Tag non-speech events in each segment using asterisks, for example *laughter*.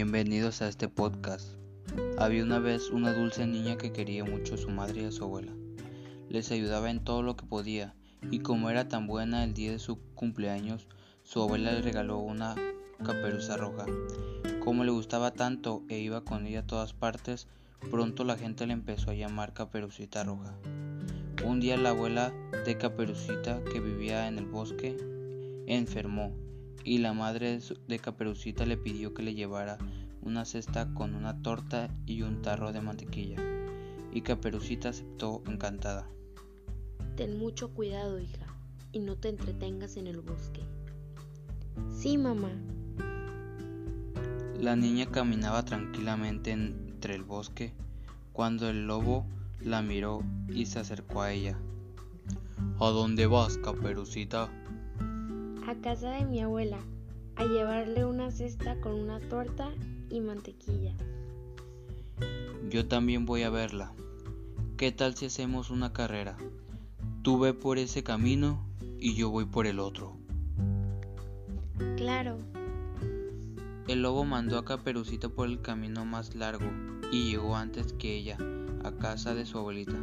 Bienvenidos a este podcast. Había una vez una dulce niña que quería mucho a su madre y a su abuela. Les ayudaba en todo lo que podía y como era tan buena el día de su cumpleaños, su abuela le regaló una caperuza roja. Como le gustaba tanto e iba con ella a todas partes, pronto la gente le empezó a llamar Caperucita Roja. Un día la abuela de Caperucita, que vivía en el bosque, enfermó y la madre de Caperucita le pidió que le llevara una cesta con una torta y un tarro de mantequilla, y Caperucita aceptó encantada. Ten mucho cuidado, hija, y no te entretengas en el bosque. Sí, mamá. La niña caminaba tranquilamente entre el bosque cuando el lobo la miró y se acercó a ella. ¿A dónde vas, Caperucita? A casa de mi abuela, a llevarle una cesta con una torta y mantequilla. Yo también voy a verla. ¿Qué tal si hacemos una carrera? Tú ve por ese camino y yo voy por el otro. Claro. El lobo mandó a Caperucita por el camino más largo y llegó antes que ella a casa de su abuelita,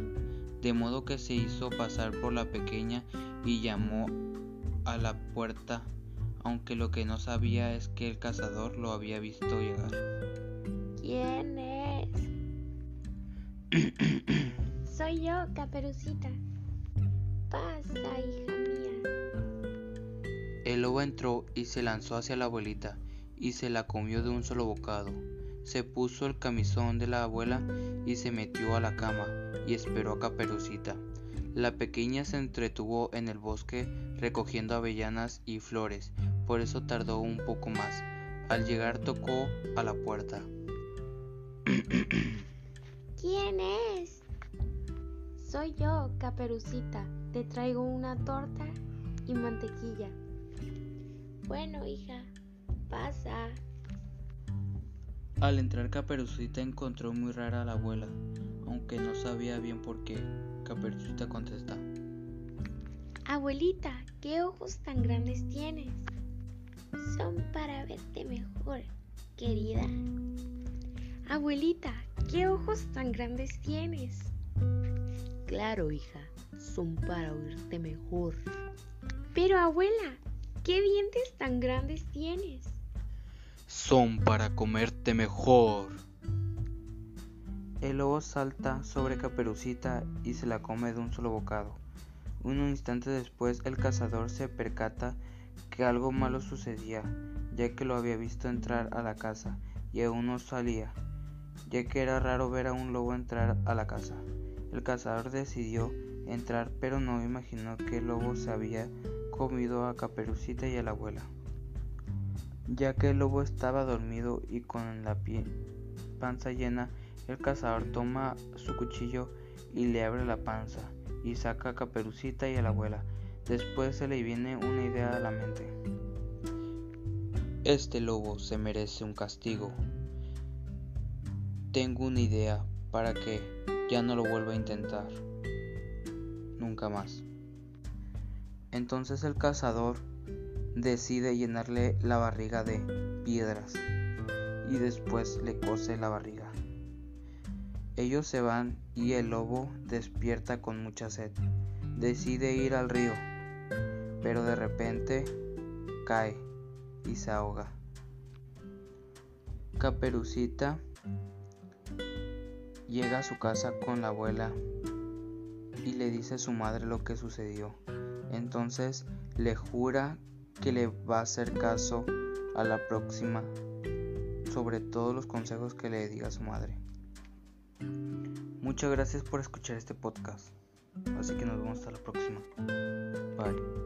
de modo que se hizo pasar por la pequeña y llamó a la puerta, aunque lo que no sabía es que el cazador lo había visto llegar. ¿Quién es? *coughs* Soy yo, Caperucita. Pasa, hija mía. El lobo entró y se lanzó hacia la abuelita y se la comió de un solo bocado. Se puso el camisón de la abuela y se metió a la cama y esperó a Caperucita. La pequeña se entretuvo en el bosque recogiendo avellanas y flores, por eso tardó un poco más. Al llegar tocó a la puerta. *clears throat* ¿Quién es? Soy yo, Caperucita. Te traigo una torta y mantequilla. Bueno, hija, pasa. Al entrar Caperucita encontró muy rara a la abuela, aunque no sabía bien por qué. Caperucita contesta. Abuelita, ¿qué ojos tan grandes tienes? Son para verte mejor, querida. Abuelita, ¿qué ojos tan grandes tienes? Claro, hija, son para oírte mejor. Pero abuela, ¿qué dientes tan grandes tienes? Son para comerte mejor. El lobo salta sobre Caperucita y se la come de un solo bocado. Un instante después el cazador se percata que algo malo sucedía, ya que lo había visto entrar a la casa y aún no salía, ya que era raro ver a un lobo entrar a la casa. El cazador decidió entrar, pero no imaginó que el lobo se había comido a Caperucita y a la abuela, ya que el lobo estaba dormido y con la panza llena, el cazador toma su cuchillo y le abre la panza y saca a Caperucita y a la abuela. Después se le viene una idea a la mente. Este lobo se merece un castigo. Tengo una idea para que ya no lo vuelva a intentar. Nunca más. Entonces el cazador decide llenarle la barriga de piedras y después le cose la barriga. Ellos se van y el lobo despierta con mucha sed. Decide ir al río, pero de repente cae y se ahoga. Caperucita llega a su casa con la abuela y le dice a su madre lo que sucedió. Entonces le jura que le va a hacer caso a la próxima sobre todos los consejos que le diga su madre. Muchas gracias por escuchar este podcast. Así que nos vemos hasta la próxima. Bye.